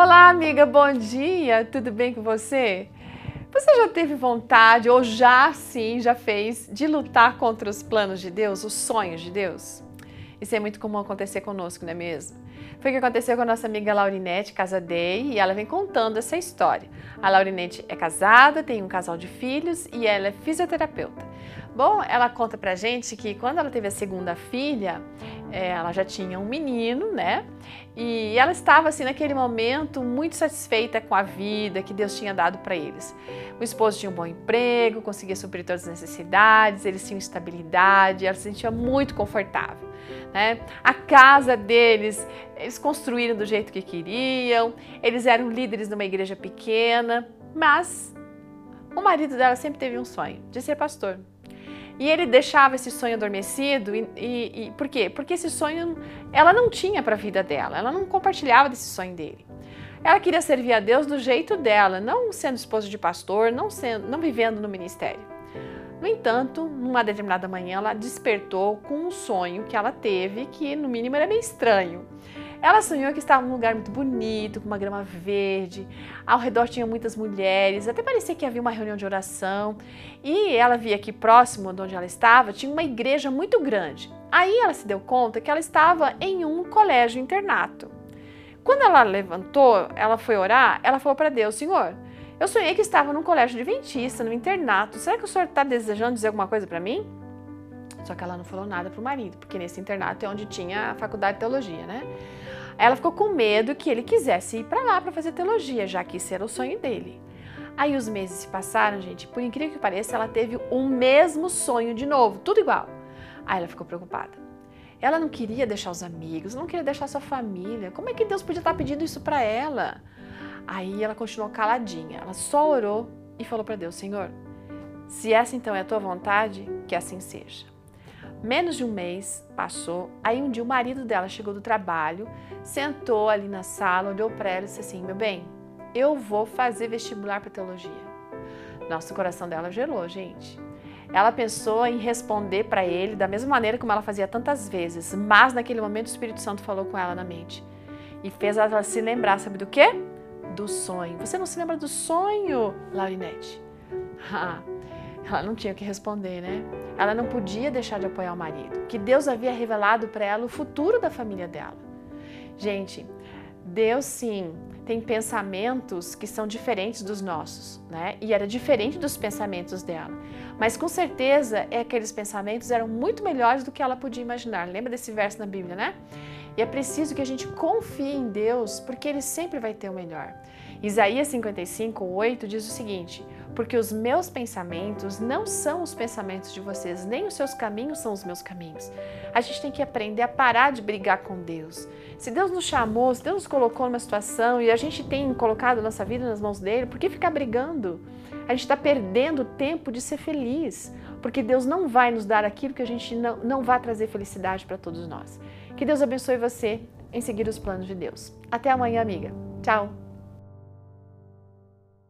Olá, amiga, bom dia, tudo bem com você? Você já teve vontade, ou já sim, já fez, de lutar contra os planos de Deus, os sonhos de Deus? Isso é muito comum acontecer conosco, não é mesmo? Foi o que aconteceu com a nossa amiga Laurinete Casadei e ela vem contando essa história. A Laurinete é casada, tem um casal de filhos e ela é fisioterapeuta. Bom, ela conta pra gente que quando ela teve a segunda filha, ela já tinha um menino, né? E ela estava assim naquele momento muito satisfeita com a vida que Deus tinha dado para eles. O esposo tinha um bom emprego, conseguia suprir todas as necessidades, eles tinham estabilidade, ela se sentia muito confortável. Né? A casa deles, eles construíram do jeito que queriam, eles eram líderes numa igreja pequena, mas o marido dela sempre teve um sonho de ser pastor. E ele deixava esse sonho adormecido, e, e, e por quê? Porque esse sonho ela não tinha para a vida dela, ela não compartilhava desse sonho dele. Ela queria servir a Deus do jeito dela, não sendo esposa de pastor, não, sendo, não vivendo no ministério. No entanto, numa determinada manhã, ela despertou com um sonho que ela teve que, no mínimo, era meio estranho. Ela sonhou que estava num lugar muito bonito, com uma grama verde, ao redor tinha muitas mulheres, até parecia que havia uma reunião de oração. E ela via que próximo de onde ela estava tinha uma igreja muito grande. Aí ela se deu conta que ela estava em um colégio internato. Quando ela levantou, ela foi orar, ela falou para Deus: Senhor, eu sonhei que estava num colégio adventista, num internato. Será que o senhor está desejando dizer alguma coisa para mim? Só que ela não falou nada para o marido, porque nesse internato é onde tinha a faculdade de teologia, né? Ela ficou com medo que ele quisesse ir para lá para fazer teologia, já que isso era o sonho dele. Aí os meses se passaram, gente. Por incrível que pareça, ela teve o mesmo sonho de novo, tudo igual. Aí ela ficou preocupada. Ela não queria deixar os amigos, não queria deixar sua família. Como é que Deus podia estar pedindo isso para ela? Aí ela continuou caladinha. Ela só orou e falou para Deus: Senhor, se essa então é a tua vontade, que assim seja. Menos de um mês passou, aí um dia o marido dela chegou do trabalho, sentou ali na sala, olhou para ela e disse assim: Meu bem, eu vou fazer vestibular para teologia. Nossa, o coração dela gelou, gente. Ela pensou em responder para ele da mesma maneira como ela fazia tantas vezes, mas naquele momento o Espírito Santo falou com ela na mente e fez ela se lembrar, sabe do quê? Do sonho. Você não se lembra do sonho, Laurinete? ela não tinha o que responder, né? Ela não podia deixar de apoiar o marido, que Deus havia revelado para ela o futuro da família dela. Gente, Deus sim tem pensamentos que são diferentes dos nossos, né? E era diferente dos pensamentos dela. Mas com certeza é aqueles pensamentos eram muito melhores do que ela podia imaginar. Lembra desse verso na Bíblia, né? E é preciso que a gente confie em Deus, porque Ele sempre vai ter o melhor. Isaías 55, 8 diz o seguinte: Porque os meus pensamentos não são os pensamentos de vocês, nem os seus caminhos são os meus caminhos. A gente tem que aprender a parar de brigar com Deus. Se Deus nos chamou, se Deus nos colocou numa situação e a gente tem colocado nossa vida nas mãos dele, por que ficar brigando? A gente está perdendo tempo de ser feliz, porque Deus não vai nos dar aquilo que a gente não, não vai trazer felicidade para todos nós. Que Deus abençoe você em seguir os planos de Deus. Até amanhã, amiga. Tchau!